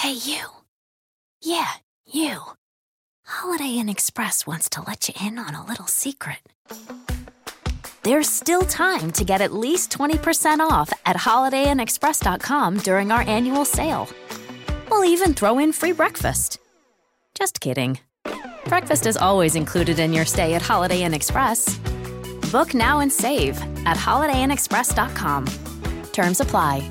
Hey, you. Yeah, you. Holiday Inn Express wants to let you in on a little secret. There's still time to get at least 20% off at holidayinexpress.com during our annual sale. We'll even throw in free breakfast. Just kidding. Breakfast is always included in your stay at Holiday Inn Express. Book now and save at holidayinexpress.com. Terms apply.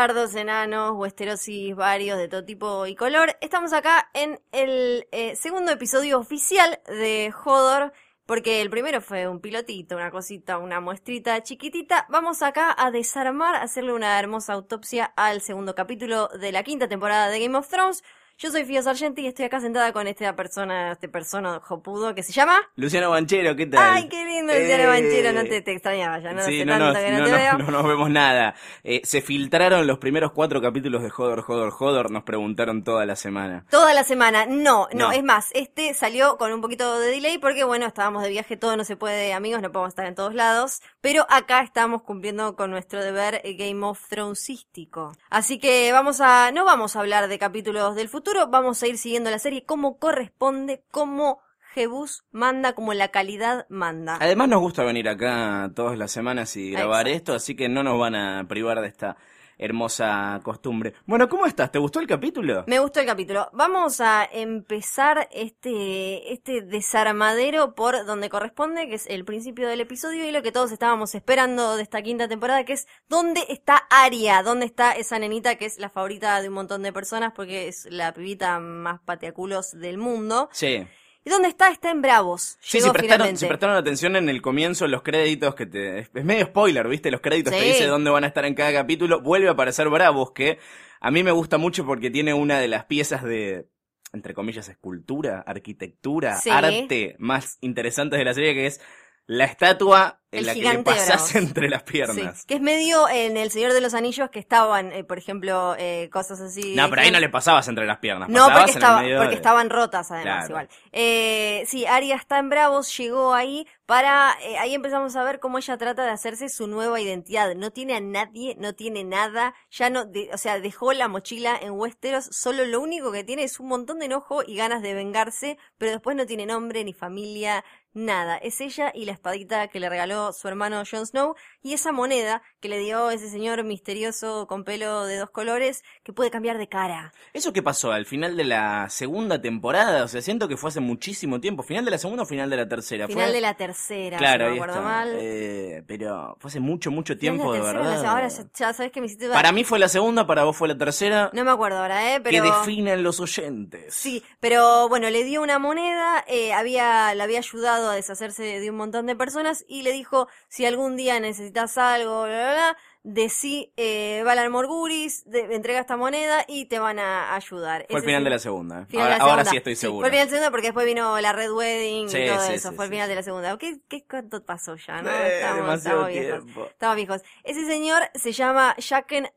Bastardos, enanos, westerosis varios de todo tipo y color, estamos acá en el eh, segundo episodio oficial de Hodor, porque el primero fue un pilotito, una cosita, una muestrita chiquitita. Vamos acá a desarmar, a hacerle una hermosa autopsia al segundo capítulo de la quinta temporada de Game of Thrones. Yo soy Fio Sargenti y estoy acá sentada con esta persona, este persona jopudo que se llama... Luciano Banchero, ¿qué tal? Ay, qué lindo, Luciano Eh, Banchero, no te, te extrañaba ya, no sí, no, tanto nos, que no, no, te no, veo. no nos vemos nada. Eh, se filtraron los primeros cuatro capítulos de Hodor, Hodor, Hodor. Nos preguntaron toda la semana. Toda la semana, no, no, No. es más, este salió con un poquito de delay porque bueno, estábamos de viaje, todo no se puede, amigos, no podemos estar en todos lados, pero acá estamos cumpliendo con nuestro deber eh, Game of Thronesístico. Así que vamos a, no vamos a hablar de capítulos del futuro, vamos a ir siguiendo la serie como corresponde, como Jebus manda, como la calidad manda. Además nos gusta venir acá todas las semanas y grabar Exacto. esto, así que no nos van a privar de esta hermosa costumbre. Bueno, ¿cómo estás? ¿Te gustó el capítulo? Me gustó el capítulo. Vamos a empezar este, este desarmadero por donde corresponde, que es el principio del episodio y lo que todos estábamos esperando de esta quinta temporada, que es ¿dónde está Aria? ¿Dónde está esa nenita que es la favorita de un montón de personas porque es la pibita más pateaculos del mundo? Sí. ¿Y dónde está? Está en Bravos. Sí, si prestaron, finalmente. si prestaron atención en el comienzo, en los créditos, que te, es medio spoiler, ¿viste? Los créditos te Sí. dice dónde van a estar en cada capítulo. Vuelve a aparecer Bravos, que a mí me gusta mucho porque tiene una de las piezas de, entre comillas, escultura, arquitectura, Sí. arte más interesantes de la serie, que es la estatua en El la que le Bravos. entre las Sí, piernas. que es medio en El Señor de los Anillos que estaban, eh, por ejemplo, eh, cosas así. No, pero ahí no le pasabas entre las piernas. No, porque, estaba, porque de- estaban rotas además, Claro. igual. Eh, sí, Aria está en Bravos, llegó ahí para... eh, ahí empezamos a ver cómo ella trata de hacerse su nueva identidad. No tiene a nadie, no tiene nada, ya no... de- o sea, dejó la mochila en Westeros, solo lo único que tiene es un montón de enojo y ganas de vengarse, pero después no tiene nombre, ni familia, nada. Es ella y la espadita que le regaló su hermano Jon Snow y esa moneda que le dio ese señor misterioso con pelo de dos colores que puede cambiar de cara. ¿Eso qué pasó? ¿Al final de la segunda temporada? O sea, siento que fue hace muchísimo tiempo. ¿Final de la segunda o final de la tercera? Final Fue- de la tercera, Claro, si no me acuerdo mal. Eh, pero fue hace mucho, mucho tiempo, la de o la verdad. Ahora ya, ya sabes que me hiciste... Para mí fue la segunda, para vos fue la tercera. No me acuerdo ahora, ¿eh? Que Pero... definen los oyentes. Sí, pero bueno, le dio una moneda, eh, había, le había ayudado a deshacerse de un montón de personas y le dijo, si algún día necesitas algo, bla, bla, bla, decí, eh, Valar Morguris, de- entrega esta moneda y te van a ayudar. Fue el Ese final de la segunda. final Ahora, de la ahora segunda. sí estoy Fue seguro. el final de la segunda porque después vino la Red Wedding Sí, y todo eso. fue el final de la segunda. ¿Qué, qué cuánto pasó ya, no? Eh, estamos, demasiado estamos viejos. tiempo. Estamos viejos. Ese señor se llama Jaqen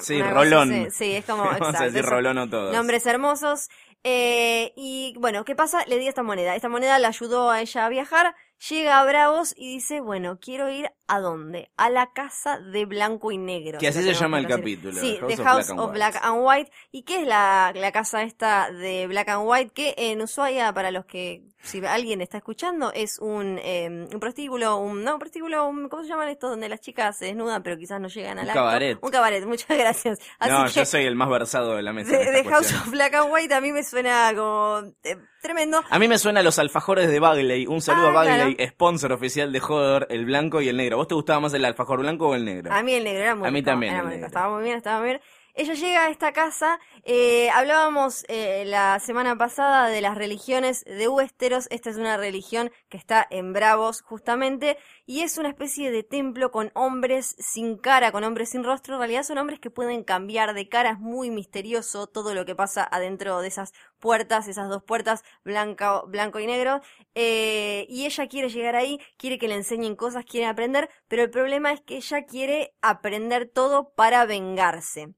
Sí, Una Rolón. Sí, es como, Vamos a decir. Rolón o todos. Nombres hermosos. Eh, y bueno, ¿qué pasa? Le di esta moneda. Esta moneda le ayudó a ella a viajar. Llega a Bravos y dice, bueno, quiero ir a dónde? A la casa de blanco y negro. Que así se llama el capítulo, Sí, House The of House Black and of White. Black and White. ¿Y qué es la, la casa esta de Black and White? Que en Ushuaia, para los que, si alguien está escuchando, es un, eh, un prostíbulo, un, no, un prostíbulo, un- ¿cómo se llaman estos? Donde las chicas se desnudan pero quizás no llegan al Un acto. cabaret. Un cabaret, muchas gracias. Así no, que, yo soy el más versado de la mesa. de, House of Black and White a mí me suena como eh, tremendo. A mí me suena los alfajores de Bagley. Un saludo Ah, a Bagley, sponsor oficial de Joder, el blanco y el negro. ¿Vos te gustaba más el alfajor blanco o el negro? A mí el negro era muy A mí rico, también era el muy rico, negro. Estaba muy bien, estaba muy bien. Ella llega a esta casa, eh, hablábamos eh, la semana pasada de las religiones de Westeros, esta es una religión que está en Bravos justamente, y es una especie de templo con hombres sin cara, con hombres sin rostro, en realidad son hombres que pueden cambiar de cara, es muy misterioso todo lo que pasa adentro de esas puertas, esas dos puertas, blanco, blanco y negro, eh, y ella quiere llegar ahí, quiere que le enseñen cosas, quiere aprender, pero el problema es que ella quiere aprender todo para vengarse.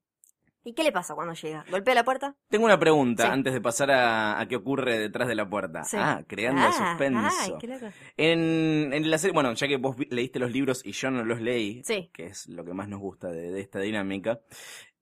¿Y qué le pasa cuando llega? ¿Golpea la puerta? Tengo una pregunta Sí. antes de pasar a, a qué ocurre detrás de la puerta. Sí. Ah, creando Ah, suspenso. ay, qué loco. En, en la serie, bueno, ya que vos leíste los libros y yo no los leí, Sí. que es lo que más nos gusta de, de esta dinámica.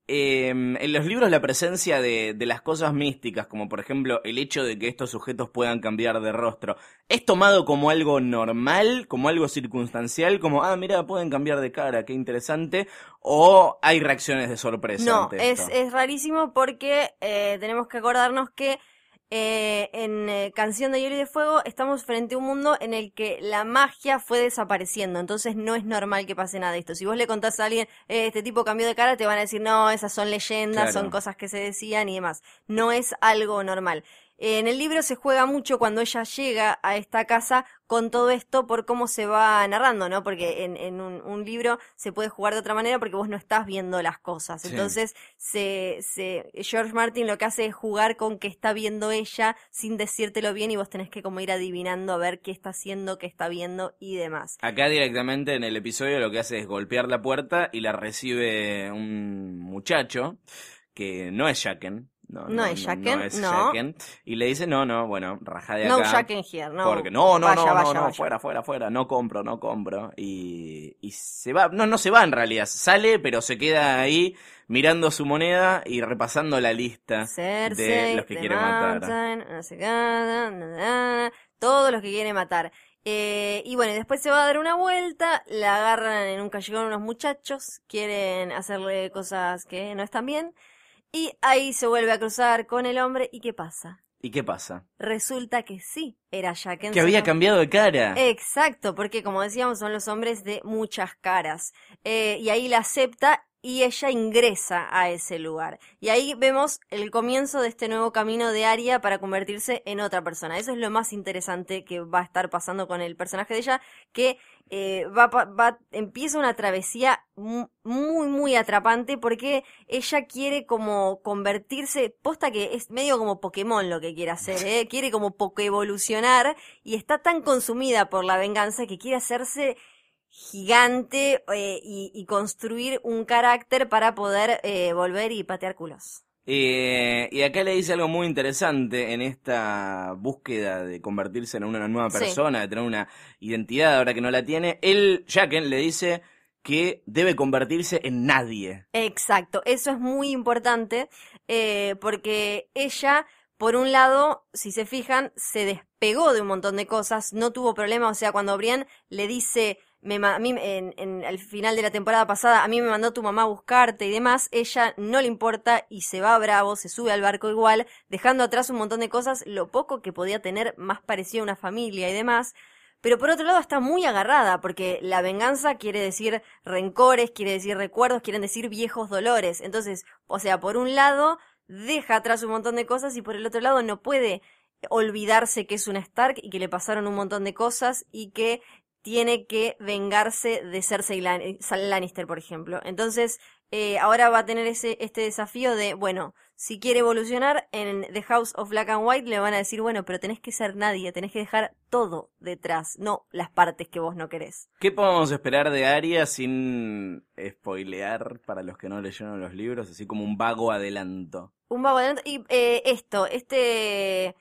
Eh, en los libros la presencia de, de las cosas místicas, como por ejemplo el hecho de que estos sujetos puedan cambiar de rostro, ¿es tomado como algo normal, como algo circunstancial, como, ah, mira, pueden cambiar de cara, qué interesante? ¿O hay reacciones de sorpresa? No, ante es, es rarísimo porque eh, tenemos que acordarnos que eh, en eh, Canción de Hielo y de Fuego estamos frente a un mundo en el que la magia fue desapareciendo, entonces no es normal que pase nada de esto. Si vos le contás a alguien, eh, este tipo cambió de cara, te van a decir, no, esas son leyendas, Claro. son cosas que se decían y demás. No es algo normal. En el libro se juega mucho cuando ella llega a esta casa con todo esto por cómo se va narrando, ¿no? Porque en, en un, un libro se puede jugar de otra manera porque vos no estás viendo las cosas. Sí. Entonces, se, se, George Martin lo que hace es jugar con que está viendo ella sin decírtelo bien y vos tenés que como ir adivinando a ver qué está haciendo, qué está viendo y demás. Acá directamente en el episodio lo que hace es golpear la puerta y la recibe un muchacho que no es Jacken. No, No es es no. Jaqen. Y le dice, no, no, bueno, rajá de acá. No in here, no. Porque no, no, Vaya, no, no, vaya, no, vaya. fuera, fuera, fuera, no compro, no compro. Y, y se va, no, no se va en realidad, sale, pero se queda ahí mirando su moneda y repasando la lista Cersei, de los que quiere matar. Mountain, na, na, na, todos los que quiere matar. Eh, y bueno, después se va a dar una vuelta, la agarran en un callejón unos muchachos, quieren hacerle cosas que no están bien, y ahí se vuelve a cruzar con el hombre, ¿y qué pasa? ¿Y qué pasa? Resulta que sí, era Jack Que había cambiado de cara. Exacto, porque como decíamos, son los hombres de muchas caras. Eh, y ahí la acepta y ella ingresa a ese lugar. Y ahí vemos el comienzo de este nuevo camino de Aria para convertirse en otra persona. Eso es lo más interesante que va a estar pasando con el personaje de ella, que eh, va, va, empieza una travesía mu- muy, muy atrapante porque ella quiere como convertirse, posta que es medio como Pokémon lo que quiere hacer, ¿eh? quiere como evolucionar y está tan consumida por la venganza que quiere hacerse gigante eh, y, y construir un carácter para poder eh, volver y patear culos. Eh, y acá le dice algo muy interesante en esta búsqueda de convertirse en una nueva Sí. persona, de tener una identidad ahora que no la tiene. Él, Jacken, le dice que debe convertirse en nadie. Exacto, eso es muy importante eh, porque ella, por un lado, si se fijan, se despegó de un montón de cosas, no tuvo problema, o sea, cuando Brian le dice, me, a mí, en, en- al final de la temporada pasada, a mí me mandó tu mamá a buscarte y demás, ella no le importa y se va bravo, se sube al barco igual, dejando atrás un montón de cosas, lo poco que podía tener más parecido a una familia y demás. Pero por otro lado está muy agarrada, porque la venganza quiere decir rencores, quiere decir recuerdos, quieren decir viejos dolores. Entonces, o sea, por un lado deja atrás un montón de cosas y por el otro lado no puede olvidarse que es una Stark y que le pasaron un montón de cosas y que tiene que vengarse de Cersei Lan- Lannister, por ejemplo. Entonces, eh, ahora va a tener ese, este desafío de, bueno, si quiere evolucionar en The House of Black and White le van a decir, bueno, pero tenés que ser nadie, tenés que dejar todo detrás, no las partes que vos no querés. ¿Qué podemos esperar de Arya sin spoilear para los que no leyeron los libros, así como un vago adelanto? Un vago adelanto. Y eh, esto, este.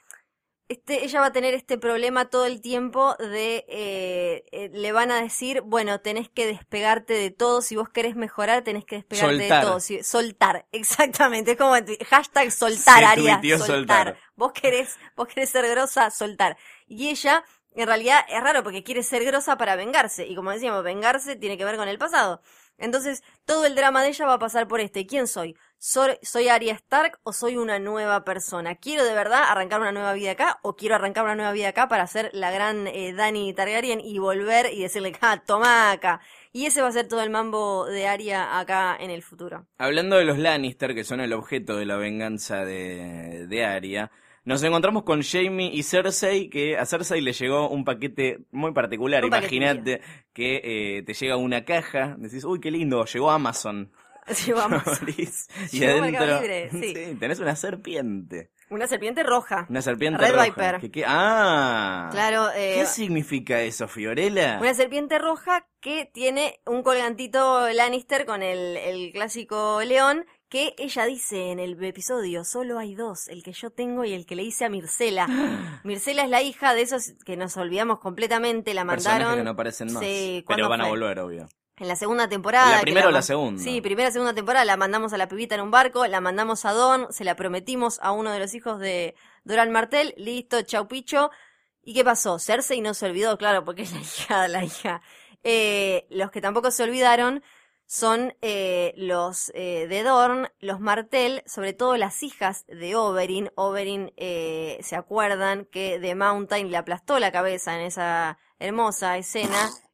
Este, ella va a tener este problema todo el tiempo de, eh, eh, le van a decir, bueno, tenés que despegarte de todo, si vos querés mejorar, tenés que despegarte Soltar. de todo. Si- soltar, exactamente, es como hashtag soltar, Se Aria, tuiteó soltar. soltar. Vos querés, vos querés ser grosa, soltar. Y ella, en realidad, es raro porque quiere ser grosa para vengarse, y como decíamos, vengarse tiene que ver con el pasado. Entonces, todo el drama de ella va a pasar por este. ¿Quién soy? ¿Soy, soy Arya Stark o soy una nueva persona? ¿Quiero de verdad arrancar una nueva vida acá o quiero arrancar una nueva vida acá para ser la gran eh, Dani Targaryen y volver y decirle, ah, toma acá? Y ese va a ser todo el mambo de Arya acá en el futuro. Hablando de los Lannister, que son el objeto de la venganza de, de Arya, nos encontramos con Jamie y Cersei, que a Cersei le llegó un paquete muy particular. Imagínate que eh, te llega una caja, decís, uy, qué lindo, llegó Amazon. Vamos. Abrís, y Llegó adentro Libre, sí. tenés una serpiente. Una serpiente roja. Una serpiente Red roja. Viper. ah, Claro, eh, ¿Qué significa eso, Fiorella? Una serpiente roja que tiene un colgantito Lannister con el, el clásico león que ella dice en el episodio, solo hay dos, el que yo tengo y el que le hice a Mircela. Mircela es la hija de esos que nos olvidamos completamente, la Personajes mandaron que no aparecen más. Sí, pero ¿cuándo van a volver, obvio. en la segunda temporada. ¿La primera o la segunda? Sí, primera segunda temporada la mandamos a la pibita en un barco, la mandamos a Don, se la prometimos a uno de los hijos de Doran Martel, listo, chau picho. ¿Y qué pasó? Cersei no se olvidó, claro, porque es la hija, la hija. Eh, los que tampoco se olvidaron son eh, los eh, de Dorn, los Martel, sobre todo las hijas de Oberyn. Oberyn, eh, ¿se acuerdan que The Mountain le aplastó la cabeza en esa hermosa escena?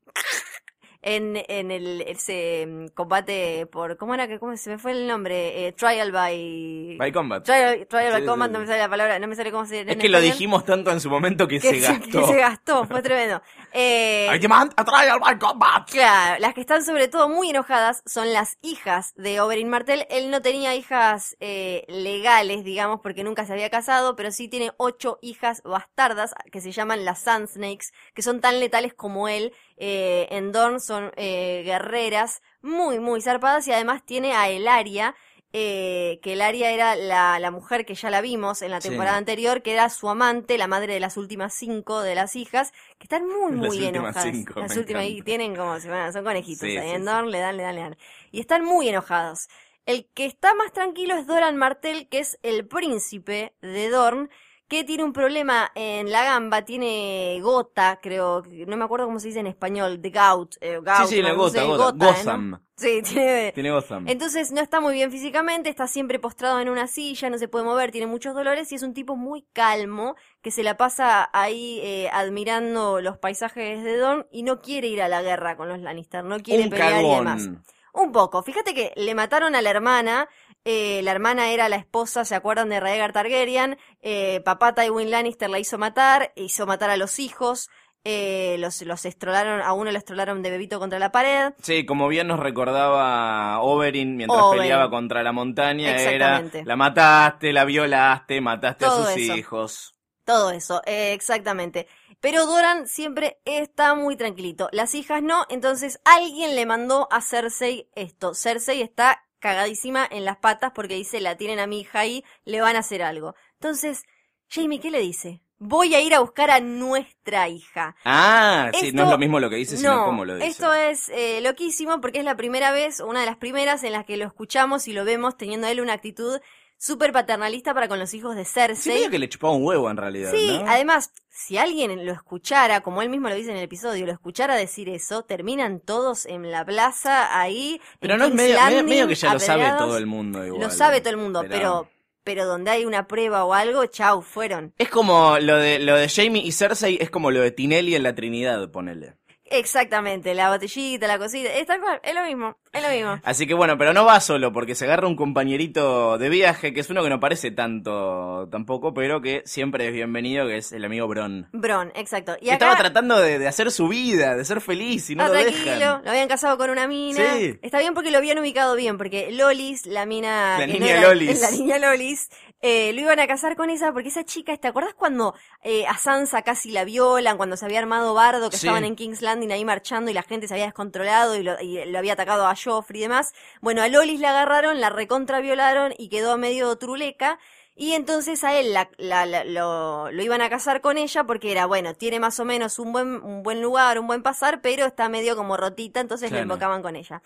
En, en el ese mm, combate por ¿cómo era que cómo se me fue el nombre? Eh, trial by By Combat. Trial, trial by Sí, combat, sí, no me sale la palabra, no me sale cómo se Es que lo español. dijimos tanto en su momento que, que se gastó. que se gastó, fue tremendo. Eh, I demand a trial by combat. Claro, las que están sobre todo muy enojadas son las hijas de Oberyn Martell. Él no tenía hijas eh, legales, digamos, porque nunca se había casado, pero sí tiene ocho hijas bastardas que se llaman las Sand Snakes, que son tan letales como él. Eh, en Dorn son eh, guerreras muy, muy zarpadas y además tiene a Elaria. Eh, que Elaria era la, la mujer que ya la vimos en la Sí. temporada anterior, que era su amante, la madre de las últimas cinco de las hijas, que están muy, Las muy últimas enojadas. cinco, las últimas, y tienen como, son conejitos, Sí, ahí sí, en. Dorn le dan, le dan, le dan. Y están muy enojados. El que está más tranquilo es Doran Martell, que es el príncipe de Dorn, que tiene un problema en la gamba, tiene gota, creo, no me acuerdo cómo se dice en español, de gout, eh, gout, Sí, sí, la no gota, sé, gota. gota, ¿no? Gotham. Sí, tiene, Tiene Gotham. entonces no está muy bien físicamente, está siempre postrado en una silla, no se puede mover, tiene muchos dolores y es un tipo muy calmo que se la pasa ahí eh, admirando los paisajes de Dorn y no quiere ir a la guerra con los Lannister, no quiere Un pelear y cagón. demás. Un poco, fíjate que le mataron a la hermana, eh, la hermana era la esposa, ¿se acuerdan de Rhaegar Targaryen? Eh, papá Tywin Lannister la hizo matar, hizo matar a los hijos, eh, los, los estrolaron, a uno lo estrolaron de bebito contra la pared. Sí, como bien nos recordaba Oberyn mientras Oberyn. peleaba contra la montaña, era la mataste, la violaste, mataste Todo a sus eso. hijos. Todo eso, eh, exactamente. Pero Doran siempre está muy tranquilito. Las hijas no, entonces alguien le mandó a Cersei esto. Cersei está cagadísima en las patas porque dice, la tienen a mi hija ahí, le van a hacer algo. Entonces, Jamie, ¿qué le dice? Voy a ir a buscar a nuestra hija. Ah, sí, no es lo mismo lo que dice, sino no, cómo lo dice. esto es eh, loquísimo porque es la primera vez, una de las primeras en las que lo escuchamos y lo vemos teniendo él una actitud súper paternalista para con los hijos de Sí, Cersei. medio que le chupaba un huevo en realidad, Sí, ¿no? además, si alguien lo escuchara, como él mismo lo dice en el episodio, lo escuchara decir eso, terminan todos en la plaza ahí. Pero en no es King's medio, medio- Landing, medio que ya lo sabe todo el mundo igual. Lo sabe todo el mundo, pero... pero donde hay una prueba o algo, chau, fueron. Es como lo de, lo de Jamie y Cersei, es como lo de Tinelli en la Trinidad, ponele. Exactamente, la botellita, la cosita, es tal cual, es lo mismo, es lo mismo. Así que bueno, pero no va solo, porque se agarra un compañerito de viaje, que es uno que no parece tanto tampoco, pero que siempre es bienvenido, que es el amigo Bron. Bron, exacto. Y acá, Estaba tratando de, de hacer su vida, de ser feliz y no lo tranquilo, dejan. lo habían casado con una mina. Sí. Está bien porque lo habían ubicado bien, porque Lolis, la mina... La niña era- Lolis. La niña Lolis, eh, lo iban a casar con esa, porque esa chica, ¿te acuerdas cuando eh, a Sansa casi la violan, cuando se había armado bardo, que Sí. estaban en King's Landing ahí marchando y la gente se había descontrolado y lo, y lo había atacado a Joffrey y demás? Bueno, a Lolis la agarraron, la recontra violaron y quedó medio truleca. Y entonces a él la, la- la- lo, lo iban a casar con ella porque era, bueno, tiene más o menos un buen, un buen lugar, un buen pasar, pero está medio como rotita, entonces Claro. le invocaban con ella.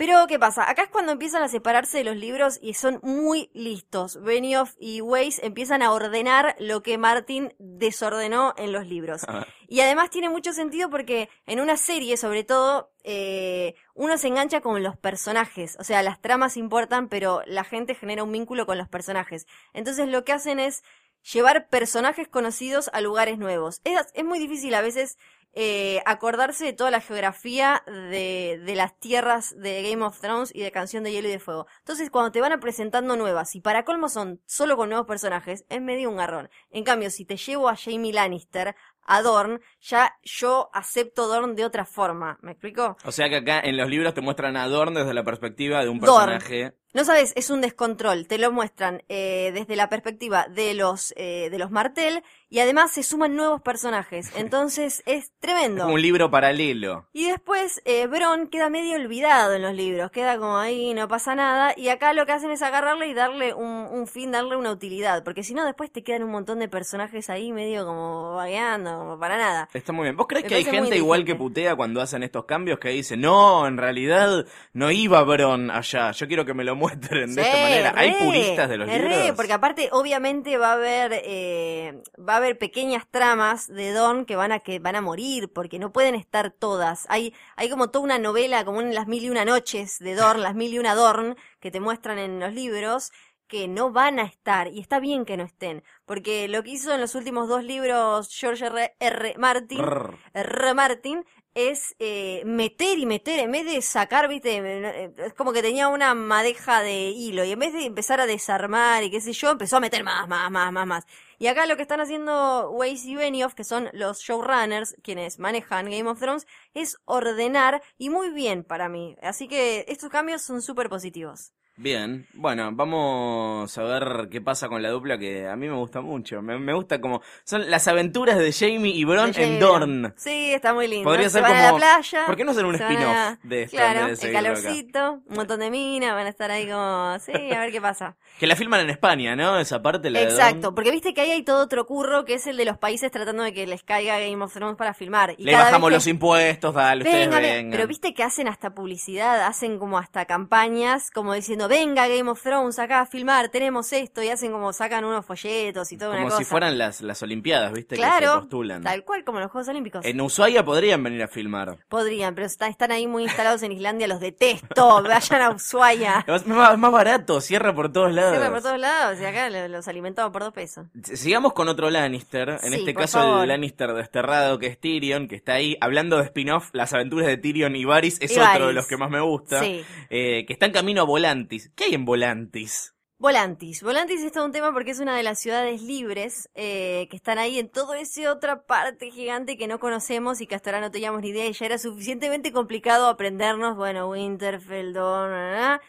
Pero, ¿qué pasa? Acá es cuando empiezan a separarse de los libros y son muy listos. Benioff y Weiss empiezan a ordenar lo que Martin desordenó en los libros. Y además tiene mucho sentido porque en una serie, sobre todo, eh, uno se engancha con los personajes. O sea, las tramas importan, pero la gente genera un vínculo con los personajes. Entonces lo que hacen es llevar personajes conocidos a lugares nuevos. Es, es muy difícil a veces eh, acordarse de toda la geografía de, de las tierras de Game of Thrones y de Canción de Hielo y de Fuego. Entonces, cuando te van a presentando nuevas, y para colmo son solo con nuevos personajes, es medio un garrón. En cambio, si te llevo a Jamie Lannister, a Dorn, ya yo acepto Dorn de otra forma. ¿Me explico? O sea que acá en los libros te muestran a Dorn desde la perspectiva de un Dorn. personaje. No sabes, es un descontrol. Te lo muestran eh, desde la perspectiva de los eh, de los Martel y además se suman nuevos personajes. Entonces es tremendo. un libro paralelo. Y después eh, Bron queda medio olvidado en los libros, queda como ahí, no pasa nada. Y acá lo que hacen es agarrarle y darle un, un fin, darle una utilidad. Porque si no, después te quedan un montón de personajes ahí medio como vagueando, como para nada. Está muy bien. ¿Vos crees Me que hay gente igual que putea cuando hacen estos cambios que dice, no, en realidad no iba Bron allá, yo quiero que me lo muestren de esta manera? ¿Hay puristas de los re, libros? porque aparte, obviamente, va a haber, eh, va a haber pequeñas tramas de Dorn que van a, que van a morir, porque no pueden estar todas. Hay, hay como toda una novela, como en las mil y una noches de Dorn, las mil y una Dorn, que te muestran en los libros, que no van a estar, y está bien que no estén, porque lo que hizo en los últimos dos libros George R. R. Martin. R. Martin es eh, meter y meter, en vez de sacar, viste, eh, es como que tenía una madeja de hilo y en vez de empezar a desarmar y qué sé yo, empezó a meter más, más, más, más, más. Y acá lo que están haciendo Weiss y Benioff, que son los showrunners, quienes manejan Game of Thrones, es ordenar y muy bien para mí. Así que estos cambios son súper positivos. Bien, bueno, vamos a ver qué pasa con la dupla que a mí me gusta mucho. Me, me gusta como son las aventuras de Jamie y Bron en Dorn. Sí, está muy lindo. Podría se ser van a la como- playa. ¿por qué no hacer un spin-off a- de esto Claro, de el acá? calorcito, un montón de minas, van a estar ahí como, sí, a ver qué pasa. Que la filman en España, ¿no? Esa parte, la de Exacto, Dorn. porque viste que ahí hay todo otro curro que es el de los países tratando de que les caiga Game of Thrones para filmar. Y Le cada bajamos vez los impuestos, dale, ustedes Venga, venga. vengan. pero viste que hacen hasta publicidad, hacen como hasta campañas, como diciendo, venga Game of Thrones acá a filmar, tenemos esto, y hacen como sacan unos folletos y toda una Como cosa. si fueran las, las Olimpiadas, ¿viste? que se claro, postulan. tal cual como los Juegos Olímpicos. En Ushuaia podrían venir a filmar. Podrían, pero está- están ahí muy instalados en Islandia, los detesto, vayan a Ushuaia. Es más, más barato, cierra por todos lados. Cierran por todos lados y acá lo- los alimentamos por dos pesos. Sigamos con otro Lannister, en Sí, este caso favor. el Lannister desterrado que es Tyrion, que está ahí hablando de spin-off, las aventuras de Tyrion y Varys es otro de los que más me gusta, Sí. eh, que está en camino a Volantis. ¿Qué hay en Volantis? Volantis. Volantis es todo un tema porque es una de las ciudades libres eh, que están ahí en toda esa otra parte gigante que no conocemos y que hasta ahora no teníamos ni idea y ya era suficientemente complicado aprendernos, bueno, Winterfell, na, na.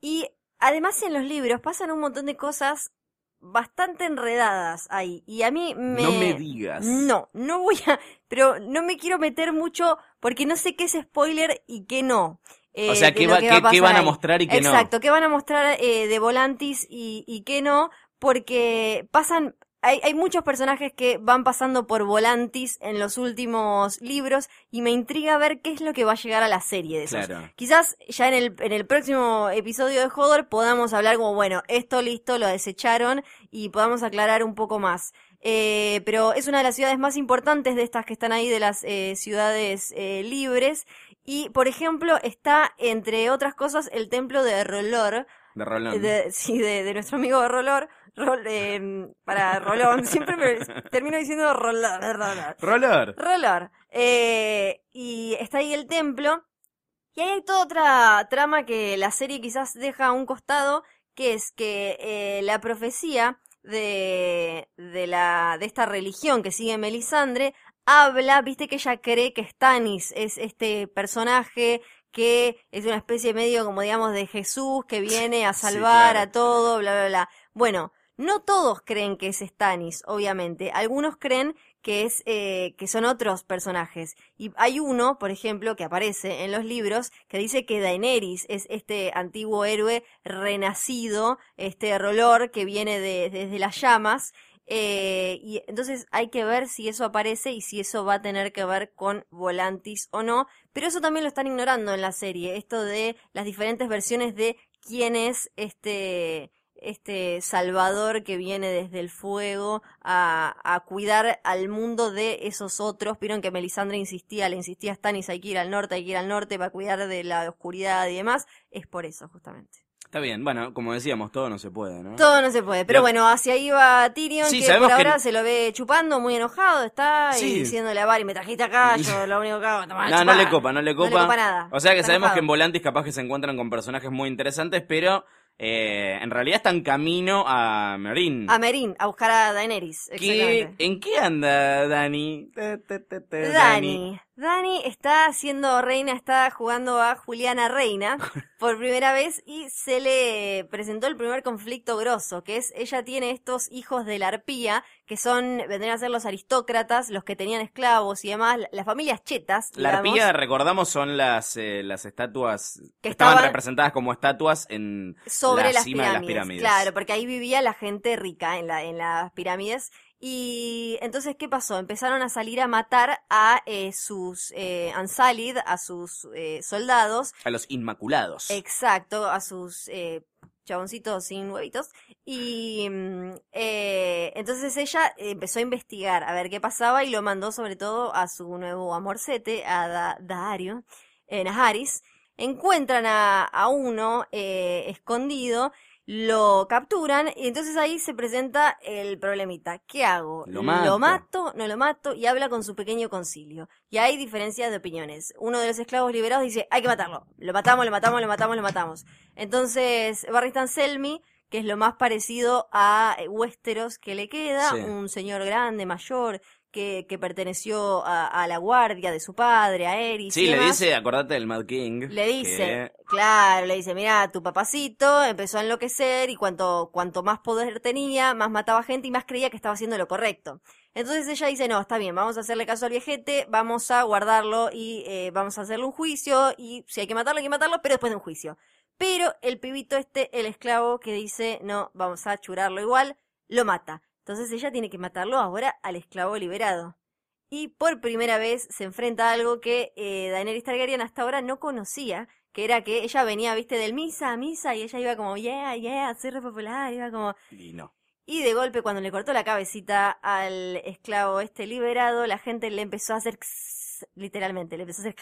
y además en los libros pasan un montón de cosas bastante enredadas ahí y a mí me... No me digas. No, no voy a... Pero no me quiero meter mucho porque no sé qué es spoiler y qué no. Eh, O sea, ¿qué va- que qué- qué van a mostrar y qué no? Exacto, qué van a mostrar eh, de Volantis y, y qué no, porque pasan, hay, hay muchos personajes que van pasando por Volantis en los últimos libros y me intriga ver qué es lo que va a llegar a la serie de esos. Claro. Quizás ya en el, en el próximo episodio de Hodor podamos hablar como, bueno, esto listo, lo desecharon y podamos aclarar un poco más. Eh, pero es una de las ciudades más importantes de estas que están ahí, de las eh, ciudades eh, libres. Y, por ejemplo, está, entre otras cosas, el templo de Rolor, De Rolón. de, sí, de, de nuestro amigo Rolor, Rol- eh, para Rolón, siempre me termino diciendo Rolor, Rolor. Rolor. Eh, y está ahí el templo. Y ahí hay toda otra trama que la serie quizás deja a un costado, que es que eh, la profecía de, de, la, de esta religión que sigue Melisandre habla, viste que ella cree que Stannis es este personaje que es una especie medio como digamos de Jesús que viene a Sí, salvar claro. a todo, bla, bla, bla. Bueno, no todos creen que es Stannis, obviamente. Algunos creen que es eh, que son otros personajes. Y hay uno, por ejemplo, que aparece en los libros que dice que Daenerys es este antiguo héroe renacido, este rolor que viene de, desde las llamas. Eh, y entonces hay que ver si eso aparece y si eso va a tener que ver con Volantis o no. Pero eso también lo están ignorando en la serie, esto de las diferentes versiones de quién es este este Salvador que viene desde el fuego a, a, cuidar al mundo de esos otros. Vieron que Melisandre insistía, le insistía a Stannis hay que ir al norte, hay que ir al norte para cuidar de la oscuridad y demás. Es por eso, justamente. Está bien, bueno, como decíamos, todo no se puede, ¿no? Todo no se puede, pero bueno, hacia ahí va Tyrion, que por ahora se lo ve chupando, muy enojado, está, y diciéndole a Barry, me trajiste acá, yo lo único que hago No, no le copa, no le copa. No le copa nada. O sea que sabemos que en Volantis capaz que se encuentran con personajes muy interesantes, pero eh, en realidad está en camino a Merin. A Merin, a buscar a Daenerys. ¿En qué anda Dani? Dani. Dani está siendo reina, está jugando a Juliana Reina por primera vez y se le presentó el primer conflicto grosso, que es ella tiene estos hijos de la arpía, que son, vendrían a ser los aristócratas, los que tenían esclavos y demás, las familias chetas. La arpía, recordamos, son las, eh, las estatuas que estaban, representadas como estatuas en sobre la cima de las pirámides. Claro, porque ahí vivía la gente rica en, la, en las pirámides y entonces, ¿qué pasó? Empezaron a salir a matar a eh, sus eh, Ansalid, a sus eh, soldados. A los Inmaculados. Exacto, a sus eh, chaboncitos sin huevitos. Y mm, eh, entonces ella empezó a investigar a ver qué pasaba y lo mandó sobre todo a su nuevo amorcete, a Dario, en Naharis. Encuentran a, a uno escondido lo capturan y entonces ahí se presenta el problemita. ¿Qué hago? Lo mato. ¿No lo mato? Y habla con su pequeño concilio. Y hay diferencias de opiniones. Uno de los esclavos liberados dice, hay que matarlo. Lo matamos, lo matamos, lo matamos, lo matamos. Entonces, Barristan Selmy, que es lo más parecido a Westeros que le queda, un señor grande, mayor, que, que perteneció a, la guardia de su padre, a Eris. Sí, le dice, acordate del Mad King. Le dice, claro, le dice, mira, tu papacito empezó a enloquecer y cuanto, cuanto más poder tenía, más mataba gente y más creía que estaba haciendo lo correcto. Entonces ella dice, no, está bien, vamos a hacerle caso al viejete, vamos a guardarlo y eh, vamos a hacerle un juicio y si hay que matarlo, hay que matarlo, pero después de un juicio. Pero el pibito este, el esclavo que dice, no, vamos a churarlo igual, lo mata. Entonces ella tiene que matarlo ahora al esclavo liberado. Y por primera vez se enfrenta a algo que eh, Daenerys Targaryen hasta ahora no conocía, que era que ella venía, viste, del misa a misa y ella iba como, yeah, yeah, soy re popular, iba como... Y no. Y de golpe cuando le cortó la cabecita al esclavo este liberado, la gente le empezó a hacer... literalmente, le empezó a hacer...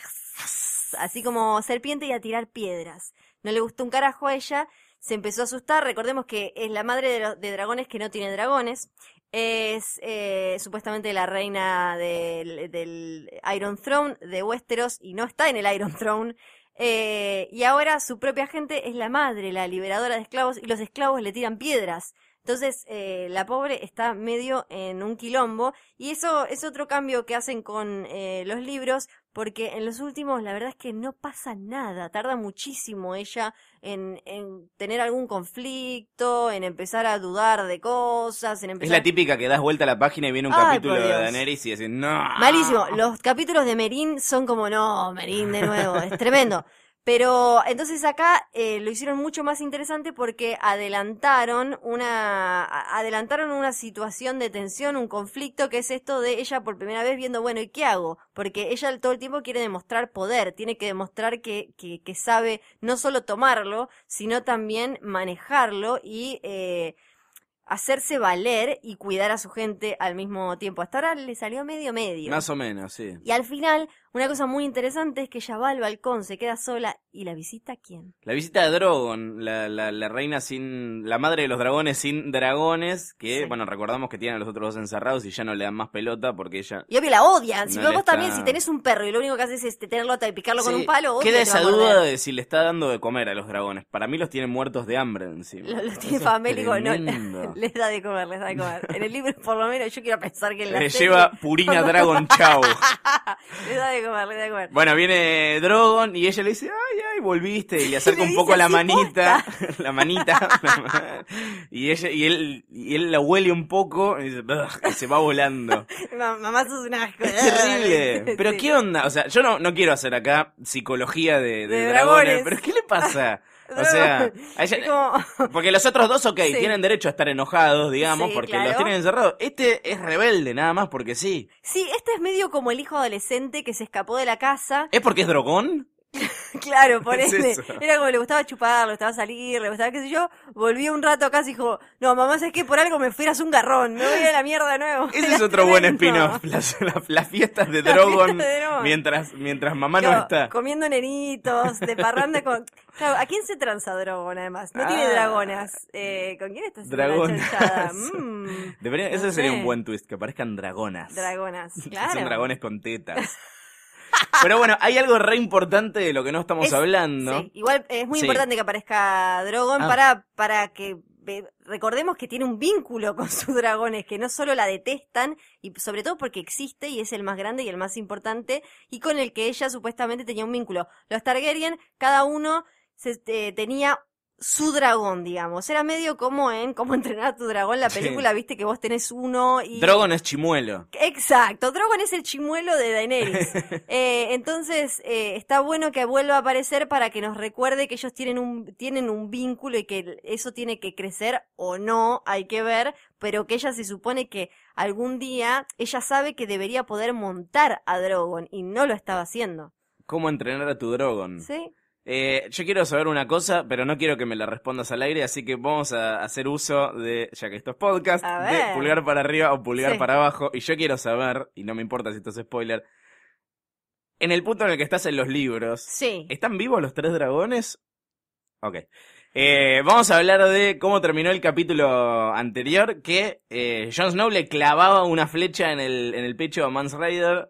así como serpiente y a tirar piedras. No le gustó un carajo a ella se empezó a asustar. Recordemos que es la madre de, de dragones que no tiene dragones. Es eh, supuestamente la reina del, Iron Throne de Westeros y no está en el Iron Throne. Eh, y ahora su propia gente es la madre, la liberadora de esclavos, y los esclavos le tiran piedras. Entonces, eh, la pobre está medio en un quilombo. Y eso es otro cambio que hacen con eh, los libros, porque en los últimos la verdad es que no pasa nada. Tarda muchísimo ella en, en tener algún conflicto, en empezar a dudar de cosas, en empezar... Es la típica que das vuelta a la página y viene un capítulo de Daenerys y decís, no. Malísimo. Los capítulos de Merín son como, no, Merín de nuevo. es tremendo. Pero entonces acá eh, lo hicieron mucho más interesante porque adelantaron una adelantaron una situación de tensión, un conflicto que es esto de ella por primera vez viendo, bueno, ¿y qué hago? Porque ella todo el tiempo quiere demostrar poder, tiene que demostrar que, que, que sabe no solo tomarlo, sino también manejarlo y eh, hacerse valer y cuidar a su gente al mismo tiempo. Hasta ahora le salió medio medio. Más o menos, sí. Y al final, una cosa muy interesante es que ella va al balcón, se queda sola y la visita a quién? La visita a Drogon, la, la, la reina sin, la madre de los dragones sin dragones, que, bueno, recordamos que tiene a los otros dos encerrados y ya no le dan más pelota porque ella... Y obvio la odian, si vos también, si tenés un perro y lo único que haces es tenerlo y picarlo con un palo, Queda esa duda de si le está dando de comer a los dragones. Para mí los tienen muertos de hambre encima. Los, tiene famélicos, no, les da de comer, les da de comer. En el libro, por lo menos, yo quiero pensar que Le lleva Purina Dragon Chau. les da de comer, le da de comer. Bueno, viene Drogon y ella le dice, ay, ay, volviste. Y le acerca un poco la manita. la manita. y ella, y él, y él la huele un poco y, dice, y se va volando. Ma- Mamá sos un asco. Es terrible. Pero Sí. qué onda, o sea, yo no, no quiero hacer acá psicología de, de De dragones, dragones. pero ¿qué le pasa? O sea, ella- como... porque los otros dos, ok, Sí. tienen derecho a estar enojados, digamos, Sí, porque claro. los tienen encerrados. Este es rebelde, nada más porque sí. Sí, este es medio como el hijo adolescente que se escapó de la casa. ¿Es porque es dragón? Claro, por Es ende. Era como le gustaba chupar, le gustaba salir, le gustaba qué sé yo. Volvió un rato acá y dijo, no, mamá, ¿sabes qué? Por algo me fueras un garrón, me voy a la mierda de nuevo. Ese es otro buen spin-off, las, las- las fiestas de Drogon mientras, mientras mamá no está. Comiendo nenitos, de parranda con... Claro, ¿a quién se tranza Drogon además? No tiene Ah. dragonas. Eh, ¿Con quién está haciendo la Dragonas. Mm, Debería- no ese sería un buen twist, que aparezcan dragonas. Dragonas, Que claro. Son dragones con tetas. Pero bueno, hay algo re importante de lo que no estamos Es- hablando. Sí, igual es muy Sí. importante que aparezca Drogon Ah. para, para que recordemos que tiene un vínculo con sus dragones, que no solo la detestan, y sobre todo porque existe y es el más grande y el más importante, y con el que ella supuestamente tenía un vínculo. Los Targaryen, cada uno se, eh, tenía su dragón, digamos. Era medio como en cómo entrenar a tu dragón, la Sí. película, viste que vos tenés uno y... Drogon es chimuelo. Exacto, Drogon es el chimuelo de Daenerys. Eh, entonces, eh, está bueno que vuelva a aparecer para que nos recuerde que ellos tienen un, tienen un vínculo y que eso tiene que crecer o no, hay que ver, pero que ella se supone que algún día ella sabe que debería poder montar a Drogon y no lo estaba haciendo. ¿Cómo entrenar a tu Drogon? ¿Sí? Eh, yo quiero saber una cosa, pero no quiero que me la respondas al aire, así que vamos a hacer uso de, ya que esto es podcast, de pulgar para arriba o pulgar Sí. para abajo. Y yo quiero saber, y no me importa si esto es spoiler, en el punto en el que estás en los libros, Sí. ¿están vivos los tres dragones? Ok. Eh, vamos a hablar de cómo terminó el capítulo anterior, que eh, Jon Snow le clavaba una flecha en el, en el pecho a Mans Rider,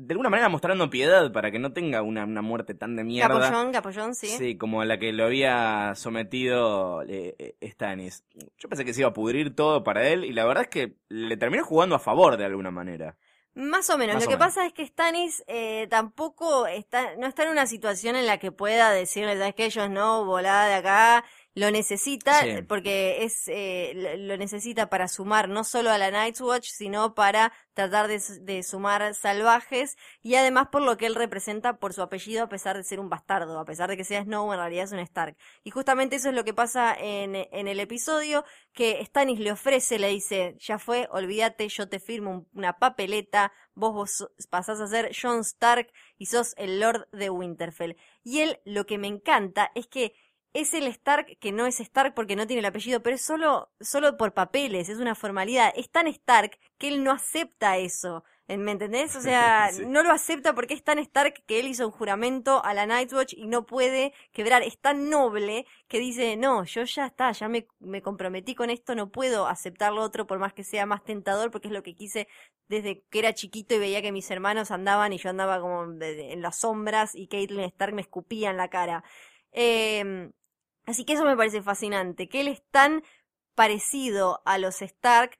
de alguna manera mostrando piedad para que no tenga una, una muerte tan de mierda. Capollón, Capollón, sí. Sí, como la que lo había sometido eh, eh, Stannis. Yo pensé que se iba a pudrir todo para él y la verdad es que le terminó jugando a favor de alguna manera. Más o menos. Más Lo o que menos. pasa es que Stannis eh, tampoco está, no está en una situación en la que pueda decirle, ¿sabes qué? Ellos no, volá de acá. Lo necesita Sí. porque es eh, lo necesita para sumar no solo a la Night's Watch, sino para tratar de, sumar salvajes y además por lo que él representa por su apellido a pesar de ser un bastardo, a pesar de que sea Snow, en realidad es un Stark. Y justamente eso es lo que pasa en, en el episodio, que Stannis le ofrece, le dice, ya fue, olvídate, yo te firmo un- una papeleta, vos, vos pasás a ser Jon Stark y sos el Lord de Winterfell. Y él, lo que me encanta es que es el Stark que no es Stark porque no tiene el apellido, pero es solo, solo por papeles, es una formalidad. Es tan Stark que él no acepta eso. ¿Me entendés? O sea, Sí. no lo acepta porque es tan Stark que él hizo un juramento a la Nightwatch y no puede quebrar. Es tan noble que dice, no, yo ya está, ya me, me comprometí con esto, no puedo aceptar lo otro por más que sea más tentador porque es lo que quise desde que era chiquito y veía que mis hermanos andaban y yo andaba como en las sombras y Caitlyn Stark me escupía en la cara. Eh, así que eso me parece fascinante, que él es tan parecido a los Stark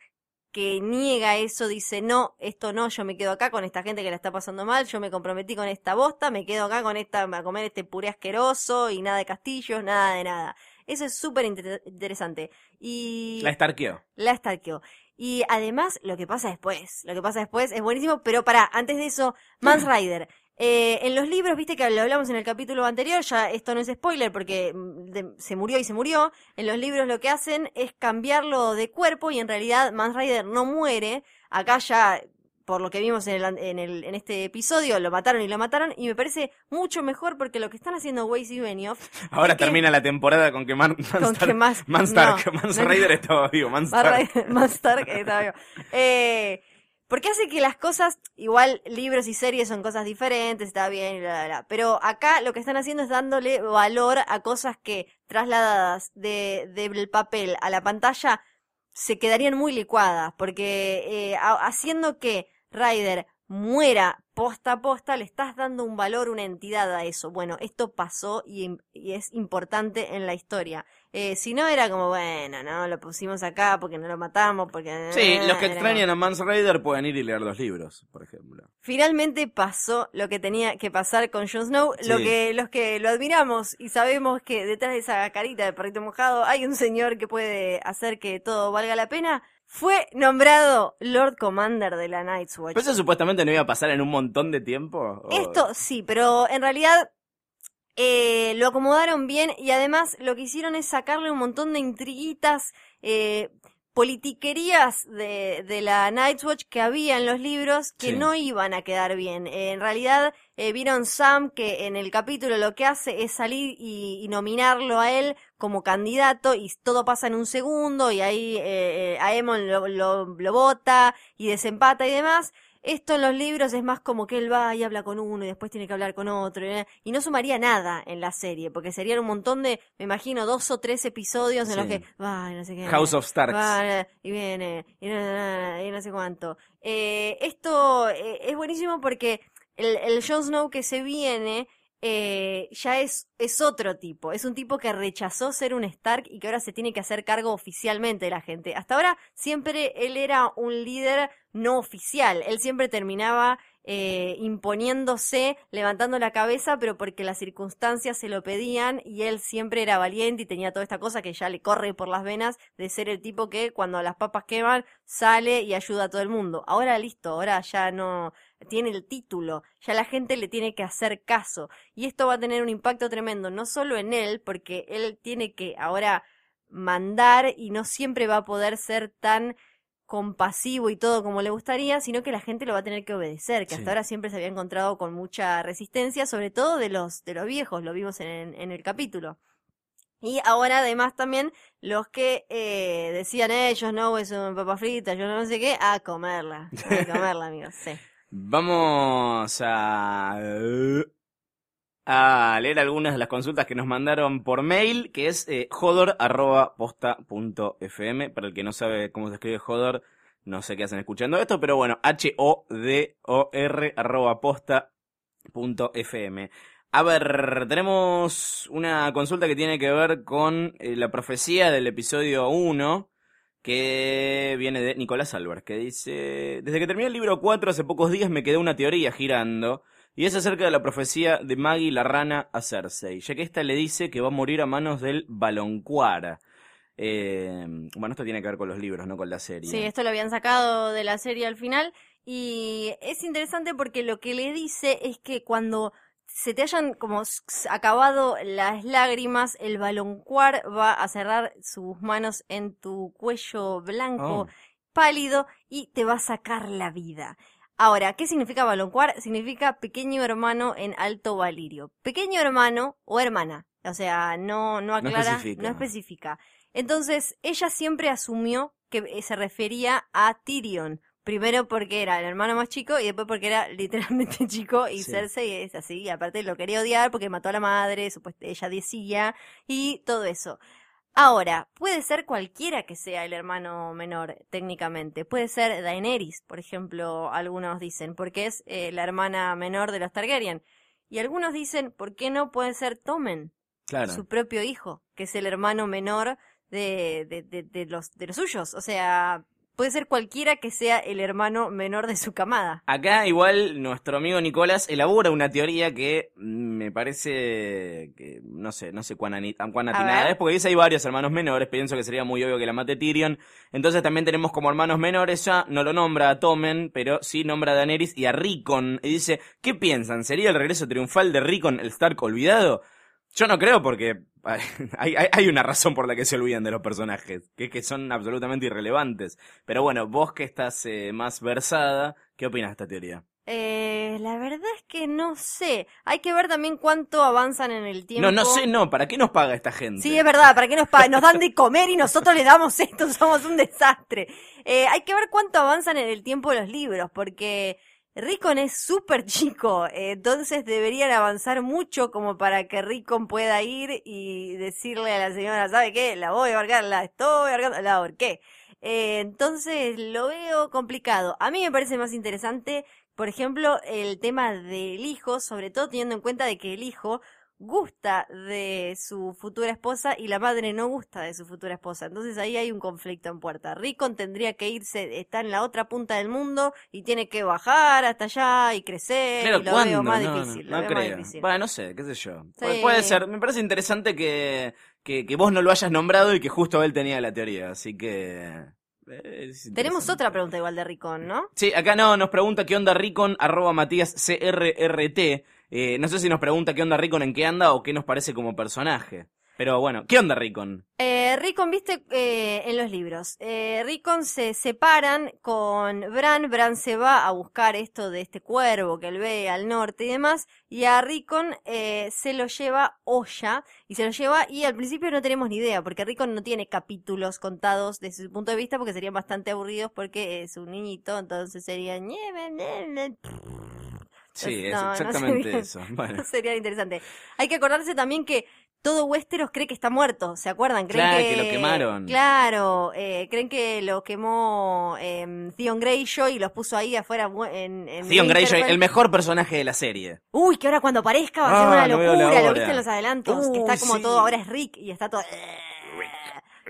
que niega eso, dice, no, esto no, yo me quedo acá con esta gente que la está pasando mal, yo me comprometí con esta bosta, me quedo acá con esta, a comer este puré asqueroso y nada de castillos, nada de nada. Eso es súper inter- interesante. Y La estarqueó. la stalkeó. Y además, lo que pasa después, lo que pasa después es buenísimo, pero para, antes de eso, Mans Rider. Eh, en los libros, viste que lo hablamos en el capítulo anterior, ya esto no es spoiler porque mm, de- se murió y se murió. En los libros lo que hacen es cambiarlo de cuerpo y en realidad Mans Rider no muere. Acá ya, por lo que vimos en, el, en, el, en este episodio, lo mataron y lo mataron y me parece mucho mejor porque lo que están haciendo Weiss y Benioff Ahora que- termina la temporada con que Man, Con Mans que más- Stark, no. Rider estaba vivo, Mans Más, Stark. más Stark, estaba vivo. Eh, porque hace que las cosas, igual libros y series son cosas diferentes, está bien, bla, bla, bla. Pero acá lo que están haciendo es dándole valor a cosas que trasladadas de, del papel a la pantalla se quedarían muy licuadas. Porque eh, ha- haciendo que Ryder muera posta a posta, le estás dando un valor, una entidad a eso. Bueno, esto pasó y es importante en la historia. Eh, si no, era como, bueno, no, lo pusimos acá porque no lo matamos, porque... Sí, los que era extrañan a Mans Raider pueden ir y leer los libros, por ejemplo. Finalmente pasó lo que tenía que pasar con Jon Snow. Lo que los que lo admiramos y sabemos que detrás de esa carita de perrito mojado hay un señor que puede hacer que todo valga la pena. Fue nombrado Lord Commander de la Night's Watch. ¿Pero eso supuestamente no iba a pasar en un montón de tiempo? ¿O- Esto sí, pero en realidad eh, lo acomodaron bien y además lo que hicieron es sacarle un montón de intriguitas, eh, politiquerías de, de la Night's Watch que había en los libros que Sí. no iban a quedar bien. Eh, en realidad eh, vieron Sam que en el capítulo lo que hace es salir y, y nominarlo a él como candidato y todo pasa en un segundo y ahí eh, eh, Aemon lo, lo, lo vota y desempata y demás. Esto en los libros es más como que él va y habla con uno y después tiene que hablar con otro ¿eh? y no sumaría nada en la serie porque serían un montón de, me imagino, dos o tres episodios en los que va y no sé qué. House of Starks. va, y viene y no, y no sé cuánto. Eh, esto eh, es buenísimo porque el, el Jon Snow que se viene eh, ya es, es otro tipo. Es un tipo que rechazó ser un Stark y que ahora se tiene que hacer cargo oficialmente de la gente. Hasta ahora siempre él era un líder no oficial. Él siempre terminaba eh, imponiéndose, levantando la cabeza, pero porque las circunstancias se lo pedían y él siempre era valiente y tenía toda esta cosa que ya le corre por las venas de ser el tipo que cuando las papas queman sale y ayuda a todo el mundo. Ahora listo, ahora ya no tiene el título, ya la gente le tiene que hacer caso y esto va a tener un impacto tremendo, no solo en él, porque él tiene que ahora mandar y no siempre va a poder ser tan compasivo y todo como le gustaría, sino que la gente lo va a tener que obedecer, que Sí. hasta ahora siempre se había encontrado con mucha resistencia, sobre todo de los, de los viejos, lo vimos en, en el capítulo. Y ahora además también los que eh, decían ellos, no, es un papa frita, yo no sé qué, a comerla, a comerla, amigos, sí. Vamos a... leer algunas de las consultas que nos mandaron por mail, que es eh, jodor.posta.fm. Para el que no sabe cómo se escribe jodor, no sé qué hacen escuchando esto, pero bueno, H-O-D-O-R. A ver, tenemos una consulta que tiene que ver con eh, la profecía del episodio 1, que viene de Nicolás Álvarez, que dice, desde que terminé el libro 4 hace pocos días me quedó una teoría girando, y es acerca de la profecía de Maggie la rana a Cersei, ya que esta le dice que va a morir a manos del Baloncuara. Eh, bueno, esto tiene que ver con los libros, no con la serie. Sí, esto lo habían sacado de la serie al final y es interesante porque lo que le dice es que cuando se te hayan como acabado las lágrimas, el baloncuar va a cerrar sus manos en tu cuello blanco, Oh. pálido y te va a sacar la vida. Ahora, ¿qué significa baloncuar? Significa pequeño hermano en alto valirio. Pequeño hermano o hermana. O sea, no, no aclara, especifica. no especifica. Entonces, ella siempre asumió que eh, se refería a Tyrion. Primero porque era el hermano más chico y después porque era literalmente chico y Sí. Cersei es así. Y aparte lo quería odiar porque mató a la madre, ella decía, y todo eso. Ahora, puede ser cualquiera que sea el hermano menor, técnicamente. Puede ser Daenerys, por ejemplo, algunos dicen, porque es eh, la hermana menor de los Targaryen. Y algunos dicen, ¿por qué no puede ser Tommen? Claro. su propio hijo, que es el hermano menor de, de, de, de los, de los suyos. O sea, puede ser cualquiera que sea el hermano menor de su camada. Acá igual nuestro amigo Nicolás elabora una teoría que me parece que no sé, no sé cuán, cuán atinada es, porque dice hay varios hermanos menores, pienso que sería muy obvio que la mate Tyrion. Entonces también tenemos como hermanos menores ya, no lo nombra a Tommen, pero sí nombra a Daenerys y a Rickon. Y dice, ¿qué piensan? ¿Sería el regreso triunfal de Rickon el Stark olvidado? Yo no creo porque hay, hay, hay una razón por la que se olvidan de los personajes, que es que son absolutamente irrelevantes. Pero bueno, vos que estás eh, más versada, ¿qué opinas de esta teoría? Eh, la verdad es que no sé. Hay que ver también cuánto avanzan en el tiempo. No, no sé, no, ¿para qué nos paga esta gente? Sí, es verdad, ¿para qué nos pagan? Nos dan de comer y nosotros les damos esto, somos un desastre. Eh, hay que ver cuánto avanzan en el tiempo los libros, porque Rickon es súper chico, entonces deberían avanzar mucho como para que Rickon pueda ir y decirle a la señora, ¿sabe qué? La voy a ahorcar, la estoy ahorcando, la ahorqué. Eh, entonces lo veo complicado. A mí me parece más interesante, por ejemplo, el tema del hijo, sobre todo teniendo en cuenta de que el hijo gusta de su futura esposa y la madre no gusta de su futura esposa. Entonces ahí hay un conflicto en puerta. Rickon tendría que irse, está en la otra punta del mundo y tiene que bajar hasta allá y crecer. Claro, y lo ¿cuándo? veo más no, difícil. no, creo. difícil. Bueno, no sé, qué sé yo. Sí. Pu- Puede ser. Me parece interesante que, que, que vos no lo hayas nombrado y que justo él tenía la teoría. Así que... eh, Tenemos otra pregunta igual de Rickon, ¿no? Sí, acá no, nos pregunta qué onda Ricon, arroba Matías CRRT. Eh, no sé si nos pregunta qué onda Ricon en qué anda o qué nos parece como personaje. Pero bueno, ¿qué onda Ricon? Eh, Rickon, viste, eh, en los libros. Eh, Rickon se separan con Bran. Bran se va a buscar esto de este cuervo que él ve al norte y demás. Y a Rickon eh, se lo lleva Olla. Y se lo lleva, y al principio no tenemos ni idea, porque Rickon no tiene capítulos contados desde su punto de vista, porque serían bastante aburridos, porque es un niñito, entonces sería. Sí, es No, no exactamente sería- eso. Bueno. Sería interesante. Hay que acordarse también que todo Westeros cree que está muerto, ¿se acuerdan? Creen Claro, que lo quemaron. Claro, eh, creen que lo quemó eh, Theon Greyjoy y los puso ahí afuera en, en Theon Greyjoy, el mejor personaje de la serie. Uy, que ahora cuando aparezca va a ser Ah, una no locura, lo viste en los adelantos, que está como sí. todo, ahora es Rick y está todo...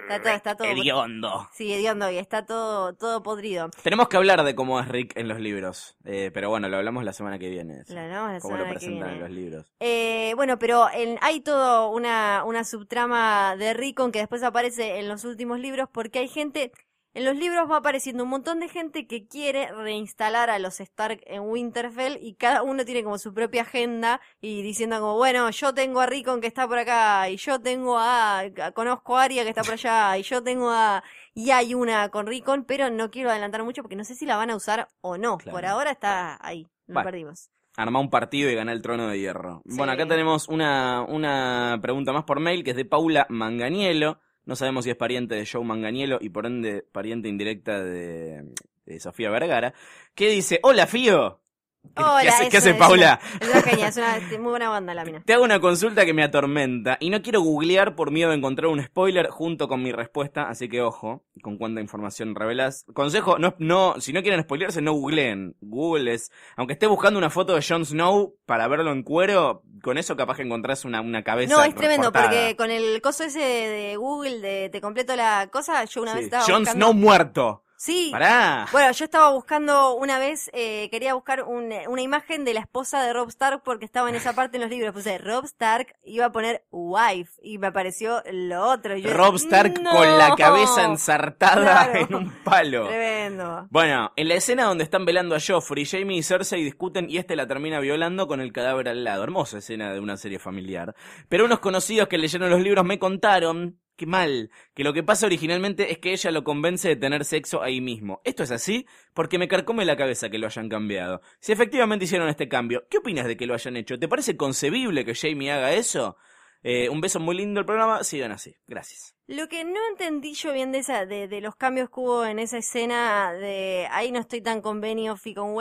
Está todo, está todo... Hediondo. Sí, hediondo y está todo, todo podrido. Tenemos que hablar de cómo es Rick en los libros. Eh, pero bueno, lo hablamos la semana que viene. eso. Lo hablamos la cómo lo que presentan en los libros. Eh, bueno, pero en- hay todo una, una subtrama de Rickon que después aparece en los últimos libros porque hay gente, en los libros va apareciendo un montón de gente que quiere reinstalar a los Stark en Winterfell y cada uno tiene como su propia agenda y diciendo como, bueno, yo tengo a Rickon que está por acá y yo tengo a, conozco a Arya que está por allá y yo tengo a... Y hay una con Rickon, pero no quiero adelantar mucho porque no sé si la van a usar o no. Claro. Por ahora está ahí, lo perdimos. Armá un partido y ganá el trono de hierro. Sí. Bueno, acá tenemos una, una pregunta más por mail que es de Paula Manganiello. No sabemos si es pariente de Joe Manganiello y por ende pariente indirecta de, de Sofía Vergara. Que dice, hola Fío. ¿Qué, Hola, qué hace, qué es Paula? una- es una genia, es una es muy buena banda la mina. Te hago una consulta que me atormenta y no quiero googlear por miedo a encontrar un spoiler junto con mi respuesta, así que ojo con cuánta información revelas. Consejo, no, no, si no quieren spoilearse, no googleen. Google es, aunque esté buscando una foto de Jon Snow para verlo en cuero, con eso capaz que encontrás una, una cabeza. No, es tremendo, porque con el coso ese de Google de te completo la cosa, yo una Sí. vez estaba Jon buscando... Snow muerto. Sí. Pará. Bueno, yo estaba buscando una vez, eh, quería buscar un- una imagen de la esposa de Rob Stark porque estaba en esa parte en los libros. Puse Rob Stark, iba a poner wife y me apareció lo otro. Y yo Rob Stark "No". con la cabeza ensartada Claro. en un palo. Tremendo. Bueno, en la escena donde están velando a Joffrey, Jamie y Cersei discuten y este la termina violando con el cadáver al lado. Hermosa escena de una serie familiar. Pero unos conocidos que leyeron los libros me contaron, qué mal, que lo que pasa originalmente es que ella lo convence de tener sexo ahí mismo. ¿Esto es así? Porque me carcome la cabeza que lo hayan cambiado. Si efectivamente hicieron este cambio, ¿qué opinas de que lo hayan hecho? ¿Te parece concebible que Jamie haga eso? Eh, un beso muy lindo el programa, sigan así. Gracias. Lo que no entendí yo bien de esa, de, los cambios que hubo en esa escena de ahí no estoy tan con Benioff y con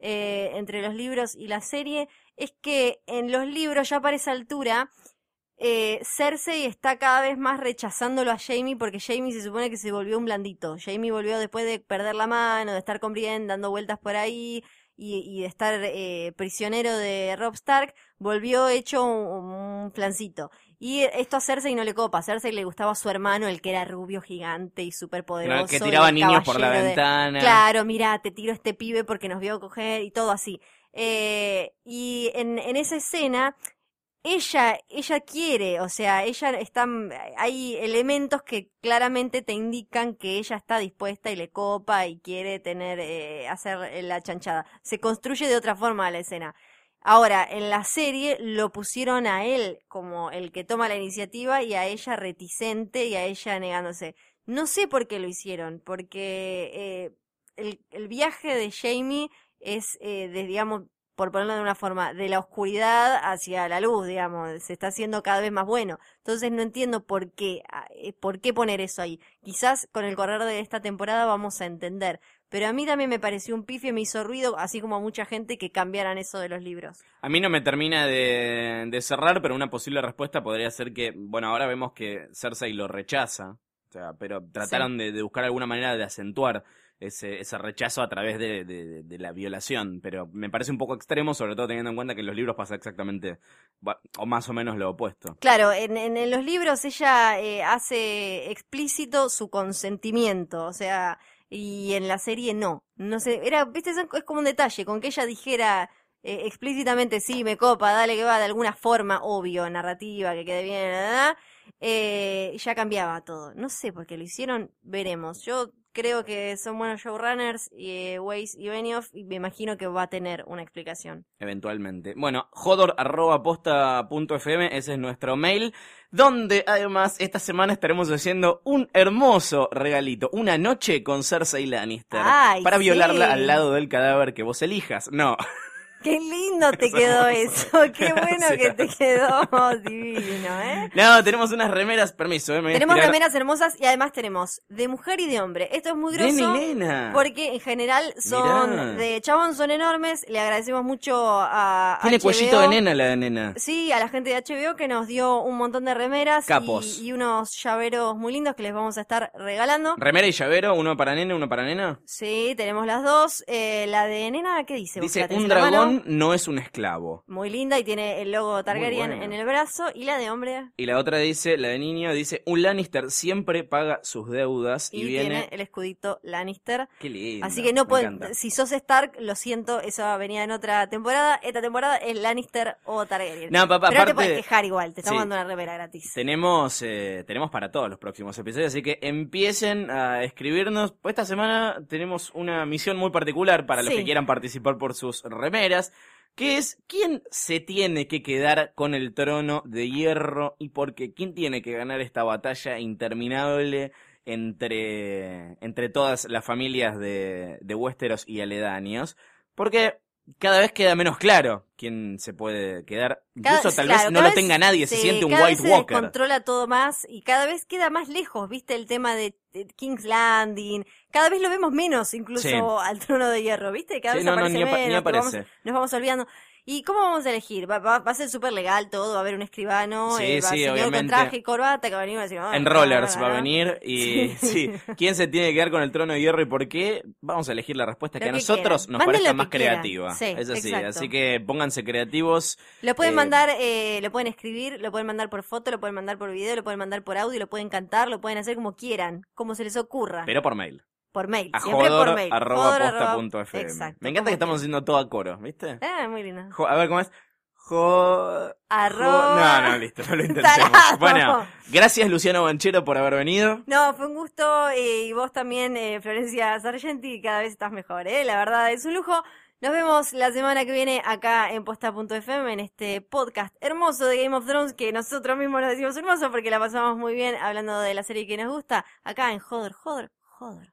eh, entre los libros y la serie, es que en los libros ya para esa altura, eh, Cersei está cada vez más rechazándolo a Jamie porque Jamie se supone que se volvió un blandito. Jamie volvió después de perder la mano, de estar con Brienne dando vueltas por ahí y, y de estar eh, prisionero de Rob Stark, volvió hecho un, un flancito. Y esto a Cersei no le copa. A Cersei le gustaba a su hermano, el que era rubio, gigante y súper poderoso. que tiraba niños por la de- ventana. Claro, mira, te tiro este pibe porque nos vio coger y todo así. Eh, y en, en esa escena, ella, ella quiere, o sea, ella está, hay elementos que claramente te indican que ella está dispuesta y le copa y quiere tener, eh, hacer la chanchada. Se construye de otra forma la escena. Ahora, en la serie lo pusieron a él como el que toma la iniciativa y a ella reticente y a ella negándose. No sé por qué lo hicieron, porque eh, el, el viaje de Jamie es, eh, de, digamos, por ponerlo de una forma, de la oscuridad hacia la luz, digamos, se está haciendo cada vez más bueno. Entonces no entiendo por qué, ah, eh, por qué poner eso ahí. Quizás con el correr de esta temporada vamos a entender. Pero a mí también me pareció un pifie, me hizo ruido, así como a mucha gente que cambiaran eso de los libros. A mí no me termina de, de cerrar, pero una posible respuesta podría ser que, bueno, ahora vemos que Cersei lo rechaza, o sea, pero trataron de, de buscar alguna manera de acentuar ese, ese rechazo a través de, de- la violación, pero me parece un poco extremo, sobre todo teniendo en cuenta que en los libros pasa exactamente, o más o menos lo opuesto. Claro, en, en- los libros ella eh, hace explícito su consentimiento, o sea, y en la serie no. No sé, era, viste, es como un detalle, con que ella dijera eh, explícitamente sí, me copa, dale que va, de alguna forma, obvio, narrativa, que quede bien, eh, ya cambiaba todo. No sé por qué lo hicieron, veremos. Yo creo que son buenos showrunners, y Weiss y Benioff, y me imagino que va a tener una explicación. Eventualmente. Bueno, jodor.posta.fm, ese es nuestro mail, donde además esta semana estaremos haciendo un hermoso regalito, una noche con Cersei Lannister, Ay, para violarla al lado del cadáver que vos elijas. No, Qué lindo te quedó eso, qué bueno que te quedó, divino, ¿eh? no, tenemos unas remeras, permiso, eh, Tenemos remeras hermosas y además tenemos de mujer y de hombre. Esto es muy De grosso nena. porque en general son Mirá. de chabón, son enormes. Le agradecemos mucho a Tiene HBO. cuellito de nena la de nena. Sí, a la gente de HBO que nos dio un montón de remeras y- Capos. Y, unos llaveros muy lindos que les vamos a estar regalando. Remera y llavero, uno para nena, uno para nena. Sí, tenemos las dos. Eh, la de nena, ¿qué dice? Dice, un en no es un esclavo. Muy linda y tiene el logo Targaryen en el brazo. Y la de hombre. Y la otra dice, la de niño, dice, un Lannister siempre paga sus deudas y, Y, viene... tiene el escudito Lannister. Qué lindo. Así que no pueden, si sos Stark, lo siento, eso venía en otra temporada. Esta temporada es Lannister o Targaryen. No, papá, Pero no te aparte- puedes quejar igual, te estamos Sí. dando una remera gratis. Tenemos, eh, tenemos para todos los próximos episodios, así que empiecen a escribirnos. Esta semana tenemos una misión muy particular para los que quieran participar por sus remeras, que es quién se tiene que quedar con el trono de hierro y por qué, quién tiene que ganar esta batalla interminable entre, entre todas las familias de, de Westeros y aledaños, porque cada vez queda menos claro quién se puede quedar. Cada- Incluso tal claro, vez no lo tenga nadie, se siente un cada White vez se Walker. controla todo más y cada vez queda más lejos, ¿viste? El tema de, de King's Landing. Cada vez lo vemos menos, incluso Sí. al trono de hierro, ¿viste? Cada Sí, vez no, no, ni vamos- aparece. nos vamos olvidando. ¿Y cómo vamos a elegir? Va, va- va a ser súper legal todo, va a haber un escribano, Sí, eh, va sí, señor con obviamente. traje y corbata que va a venir a decir... "Ah, En Rollers va a no". venir y sí. ¿Quién se tiene que quedar con el trono de hierro y por qué? Vamos a elegir la respuesta Lo que a nosotros quieran. nos Manden parezca más quieran. creativa. Sí, es así, exacto. así que pónganse creativos. Lo pueden Eh, mandar, eh, lo pueden escribir, lo pueden mandar por foto, lo pueden mandar por video, lo pueden mandar por audio, lo pueden cantar, lo pueden hacer como quieran, como se les ocurra. Pero por mail. Por mail, A siempre por mail. arroba Jodor posta arroba- punto fm. Exacto. Me encanta que estamos haciendo todo a coro, ¿viste? Ah, muy lindo. A ver cómo es. Jo... Arroba. No, no, listo, no lo intentemos. Tarado. Bueno, gracias Luciano Banchero por haber venido. No, fue un gusto y vos también, eh, Florencia Sargenti, cada vez estás mejor, ¿eh? La verdad es un lujo. Nos vemos la semana que viene acá en posta.fm en este podcast hermoso de Game of Thrones que nosotros mismos nos decimos hermoso porque la pasamos muy bien hablando de la serie que nos gusta acá en Joder, Joder, Joder.